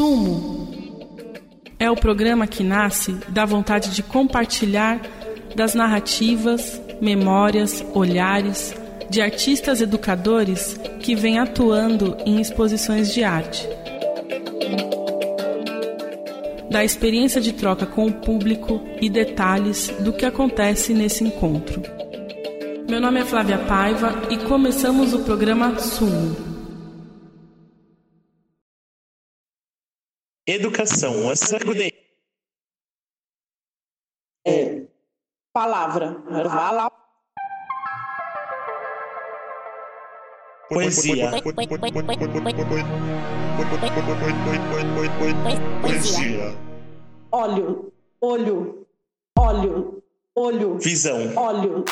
Sumo é o programa que nasce da vontade de compartilhar das narrativas, memórias, olhares de artistas educadores que vêm atuando em exposições de arte. Da experiência de troca com o público e detalhes do que acontece nesse encontro. Meu nome é Flávia Paiva e começamos o programa Sumo. Educação. É, palavra. Fala. Poesia. Poesia. Óleo, olho, óleo, olho. Visão. Óleo,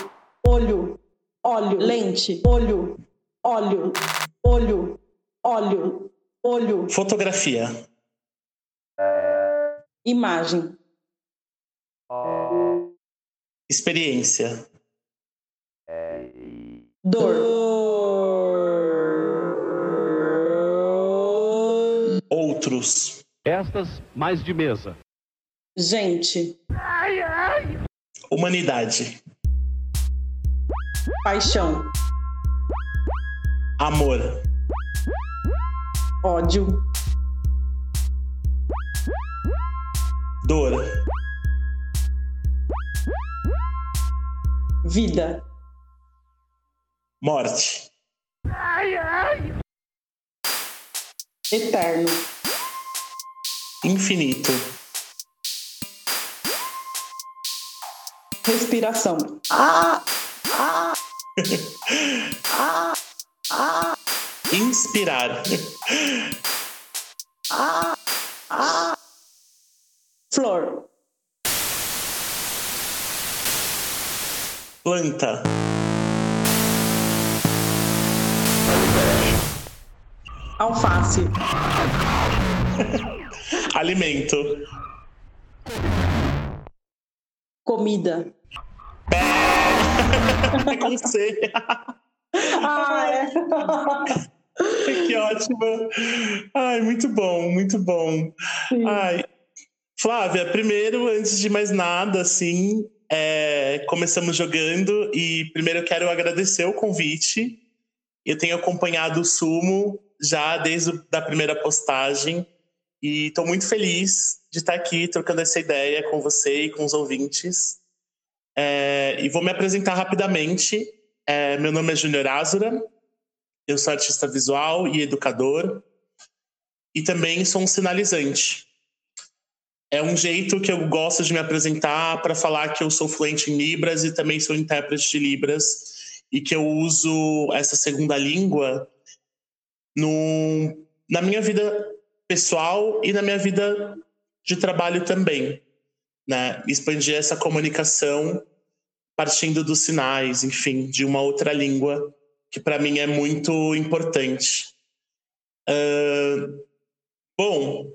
olho, óleo. Lente, olho, óleo, olho, óleo, olho. Fotografia. Imagem. Experiência. Dor. Outros. Estas mais de mesa. Gente. Humanidade. Paixão. Amor. Ódio. Dor. Vida. Morte. Eterno. Infinito. Respiração. Inspirar. Flor. Planta. Alface. Alimento. Comida. Com C. Ah, é. que ótimo. Ai, muito bom, muito bom. Sim. Ai, Flávia, primeiro, antes de mais nada, assim, é, começamos jogando e primeiro eu quero agradecer o convite. Eu tenho acompanhado o Sumo já desde a primeira postagem e estou muito feliz de estar aqui trocando essa ideia com você e com os ouvintes. É, e vou me apresentar rapidamente. É, meu nome é Júnior Azura, eu sou artista visual e educador e também sou um sinalizante. É um jeito que eu gosto de me apresentar para falar que eu sou fluente em Libras e também sou intérprete de Libras e que eu uso essa segunda língua no, na minha vida pessoal e na minha vida de trabalho também. Né? Expandir essa comunicação partindo dos sinais, enfim, de uma outra língua que para mim é muito importante. Uh, bom,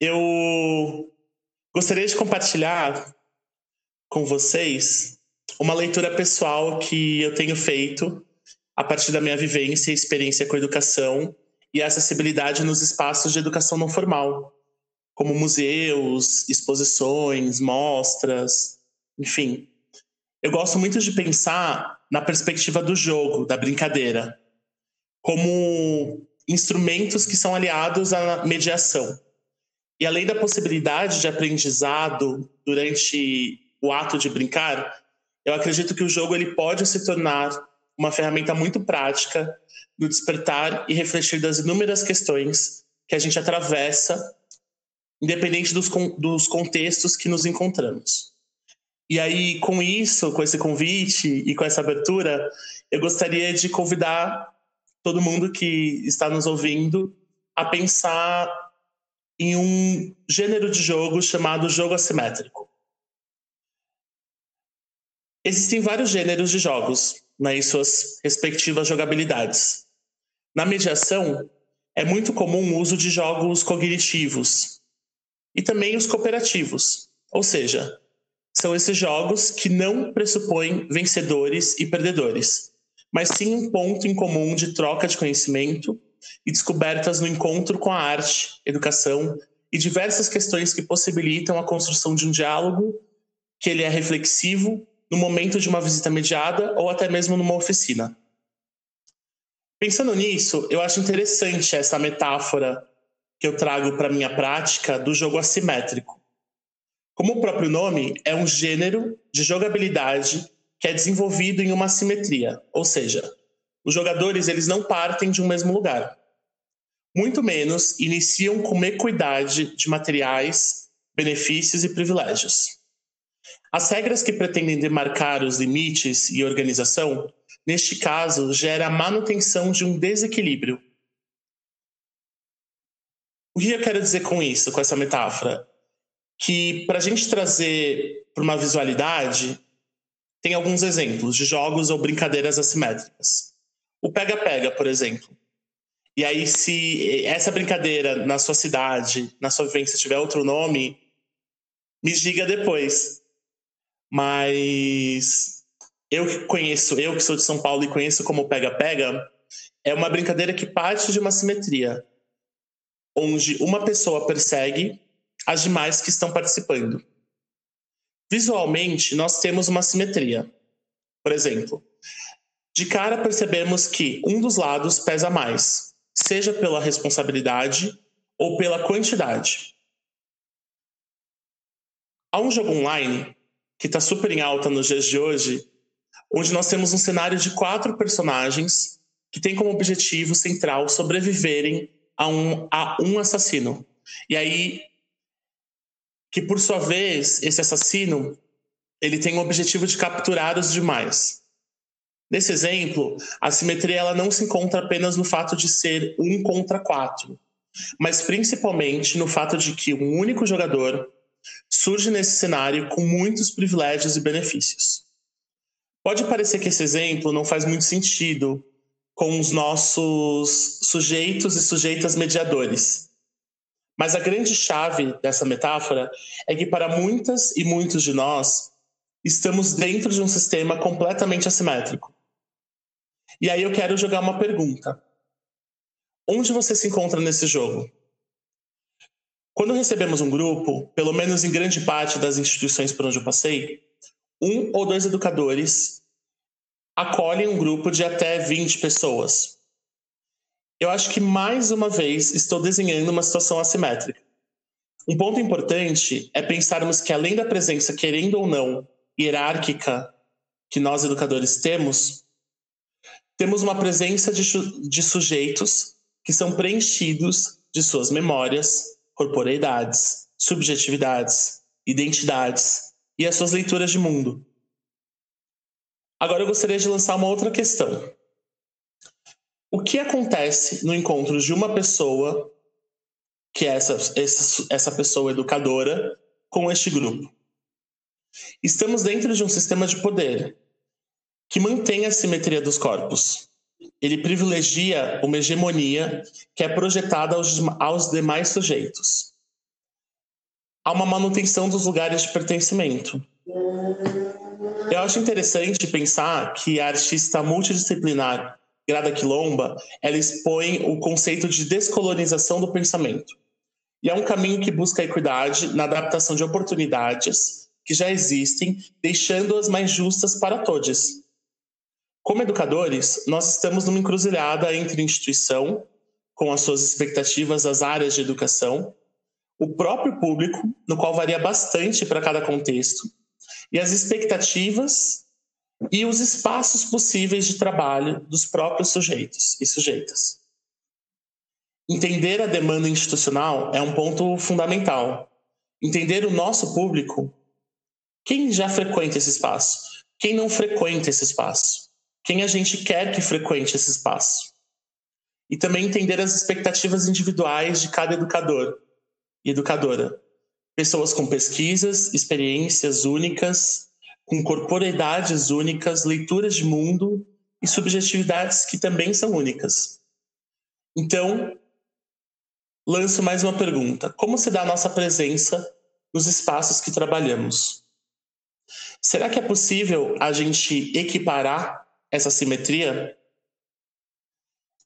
eu gostaria de compartilhar com vocês uma leitura pessoal que eu tenho feito a partir da minha vivência e experiência com educação e acessibilidade nos espaços de educação não formal, como museus, exposições, mostras, enfim. Eu gosto muito de pensar na perspectiva do jogo, da brincadeira, como instrumentos que são aliados à mediação. E além da possibilidade de aprendizado durante o ato de brincar, eu acredito que o jogo ele pode se tornar uma ferramenta muito prática no despertar e refletir das inúmeras questões que a gente atravessa, independente dos, dos contextos que nos encontramos. E aí, com isso, com esse convite e com essa abertura, eu gostaria de convidar todo mundo que está nos ouvindo a pensar em um gênero de jogo chamado jogo assimétrico. Existem vários gêneros de jogos né, em suas respectivas jogabilidades. Na mediação, é muito comum o uso de jogos cognitivos e também os cooperativos, ou seja, são esses jogos que não pressupõem vencedores e perdedores, mas sim um ponto em comum de troca de conhecimento e descobertas no encontro com a arte, educação e diversas questões que possibilitam a construção de um diálogo que ele é reflexivo no momento de uma visita mediada ou até mesmo numa oficina. Pensando nisso, eu acho interessante essa metáfora que eu trago para minha prática do jogo assimétrico. Como o próprio nome, é um gênero de jogabilidade que é desenvolvido em uma simetria, ou seja, os jogadores eles não partem de um mesmo lugar. Muito menos iniciam com equidade de materiais, benefícios e privilégios. As regras que pretendem demarcar os limites e organização, neste caso, gera a manutenção de um desequilíbrio. O que eu quero dizer com isso, com essa metáfora? Que para a gente trazer para uma visualidade, tem alguns exemplos de jogos ou brincadeiras assimétricas. O pega-pega, por exemplo. E aí, se essa brincadeira na sua cidade, na sua vivência, tiver outro nome, me diga depois. Mas eu que conheço, eu que sou de São Paulo e conheço como pega-pega, é uma brincadeira que parte de uma simetria, onde uma pessoa persegue as demais que estão participando. Visualmente, nós temos uma simetria. Por exemplo, de cara percebemos que um dos lados pesa mais, seja pela responsabilidade ou pela quantidade. Há um jogo online que está super em alta nos dias de hoje, onde nós temos um cenário de quatro personagens que tem como objetivo central sobreviverem a um, a um assassino. E aí que por sua vez esse assassino ele tem o objetivo de capturar os demais. Nesse exemplo, a simetria ela não se encontra apenas no fato de ser um contra quatro, mas principalmente no fato de que um único jogador surge nesse cenário com muitos privilégios e benefícios. Pode parecer que esse exemplo não faz muito sentido com os nossos sujeitos e sujeitas mediadores, mas a grande chave dessa metáfora é que para muitas e muitos de nós, estamos dentro de um sistema completamente assimétrico. E aí eu quero jogar uma pergunta. Onde você se encontra nesse jogo? Quando recebemos um grupo, pelo menos em grande parte das instituições por onde eu passei, um ou dois educadores acolhem um grupo de até 20 pessoas, eu acho que mais uma vez estou desenhando uma situação assimétrica. Um ponto importante é pensarmos que, além da presença, querendo ou não, hierárquica que nós educadores temos, temos uma presença de, de sujeitos que são preenchidos de suas memórias, corporeidades, subjetividades, identidades e as suas leituras de mundo. Agora eu gostaria de lançar uma outra questão. O que acontece no encontro de uma pessoa, que é essa, essa, essa pessoa educadora, com este grupo? Estamos dentro de um sistema de poder que mantém a simetria dos corpos. Ele privilegia uma hegemonia que é projetada aos, aos demais sujeitos. Há uma manutenção dos lugares de pertencimento. Eu acho interessante pensar que a artista multidisciplinar Grada Quilomba, ela expõe o conceito de descolonização do pensamento. E é um caminho que busca a equidade na adaptação de oportunidades que já existem, deixando-as mais justas para todos. Como educadores, nós estamos numa encruzilhada entre instituição, com as suas expectativas das áreas de educação, o próprio público, no qual varia bastante para cada contexto, e as expectativas e os espaços possíveis de trabalho dos próprios sujeitos e sujeitas. Entender a demanda institucional é um ponto fundamental. Entender o nosso público, quem já frequenta esse espaço, quem não frequenta esse espaço, quem a gente quer que frequente esse espaço. E também entender as expectativas individuais de cada educador e educadora. Pessoas com pesquisas, experiências únicas, com corporeidades únicas, leituras de mundo e subjetividades que também são únicas. Então, lanço mais uma pergunta: como se dá a nossa presença nos espaços que trabalhamos? Será que é possível a gente equiparar essa simetria?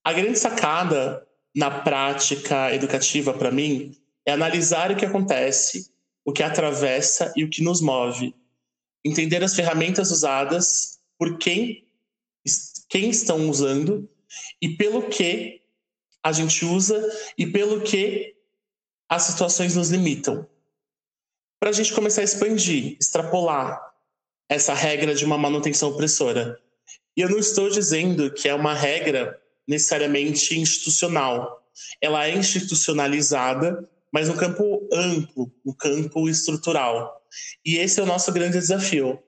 A grande sacada na prática educativa para mim é analisar o que acontece, o que atravessa e o que nos move. Entender as ferramentas usadas, por quem, quem estão usando e pelo que a gente usa e pelo que as situações nos limitam. Para a gente começar a expandir, extrapolar essa regra de uma manutenção opressora. E eu não estou dizendo que é uma regra necessariamente institucional. Ela é institucionalizada, mas no campo amplo, no campo estrutural. E esse é o nosso grande desafio.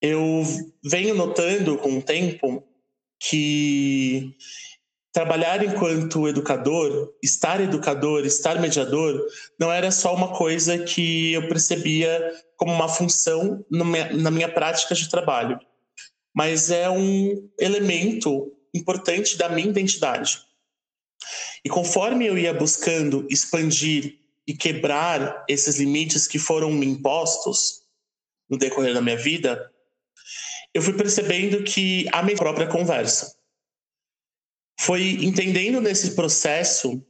Eu venho notando com o tempo que trabalhar enquanto educador, estar educador, estar mediador, não era só uma coisa que eu percebia como uma função na minha prática de trabalho, mas é um elemento importante da minha identidade. E conforme eu ia buscando expandir e quebrar esses limites que foram me impostos no decorrer da minha vida, eu fui percebendo que a minha própria conversa foi entendendo nesse processo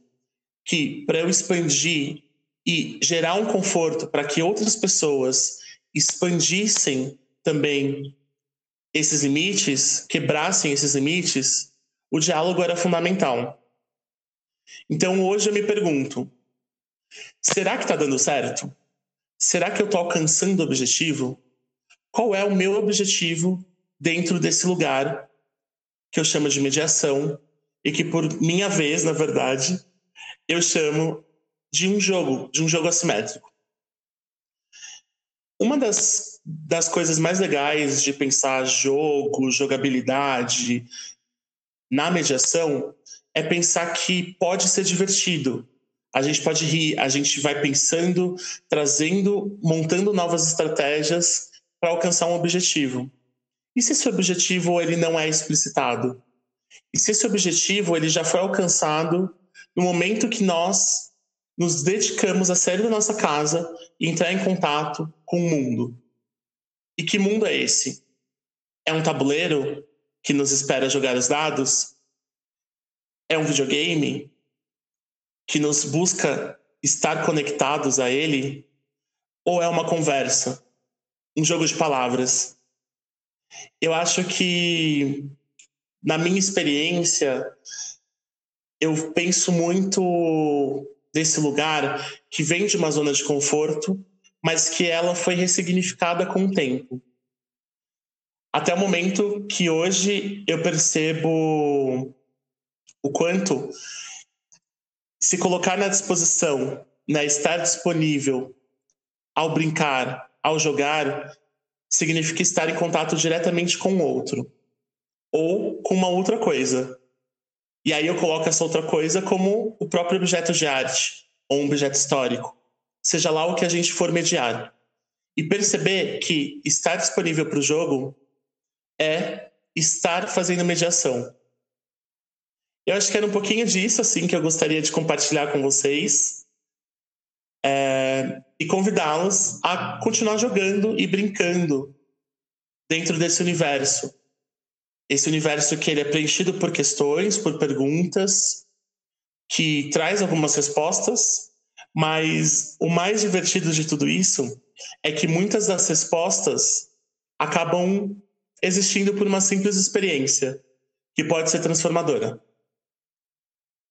que para eu expandir e gerar um conforto para que outras pessoas expandissem também esses limites, quebrassem esses limites, o diálogo era fundamental. Então hoje eu me pergunto: será que está dando certo? Será que eu estou alcançando o objetivo? Qual é o meu objetivo dentro desse lugar que eu chamo de mediação e que, por minha vez, na verdade, eu chamo de um jogo, de um jogo assimétrico. Uma das, das coisas mais legais de pensar jogo, jogabilidade na mediação é pensar que pode ser divertido. A gente pode rir, a gente vai pensando, trazendo, montando novas estratégias para alcançar um objetivo. E se esse objetivo ele não é explicitado? E se esse objetivo ele já foi alcançado no momento que nós nos dedicamos a sair da nossa casa e entrar em contato com o mundo. E que mundo é esse? É um tabuleiro que nos espera jogar os dados? É um videogame que nos busca estar conectados a ele? Ou é uma conversa? Um jogo de palavras? Eu acho que na minha experiência, eu penso muito desse lugar que vem de uma zona de conforto, mas que ela foi ressignificada com o tempo. Até o momento que hoje eu percebo o quanto se colocar na disposição, né, estar disponível ao brincar, ao jogar, significa estar em contato diretamente com o outro ou com uma outra coisa. E aí eu coloco essa outra coisa como o próprio objeto de arte ou um objeto histórico, seja lá o que a gente for mediar. E perceber que estar disponível para o jogo é estar fazendo mediação. Eu acho que era um pouquinho disso assim que eu gostaria de compartilhar com vocês é, e convidá-los a continuar jogando e brincando dentro desse universo esse universo que ele é preenchido por questões, por perguntas, que traz algumas respostas, mas o mais divertido de tudo isso é que muitas das respostas acabam existindo por uma simples experiência, que pode ser transformadora.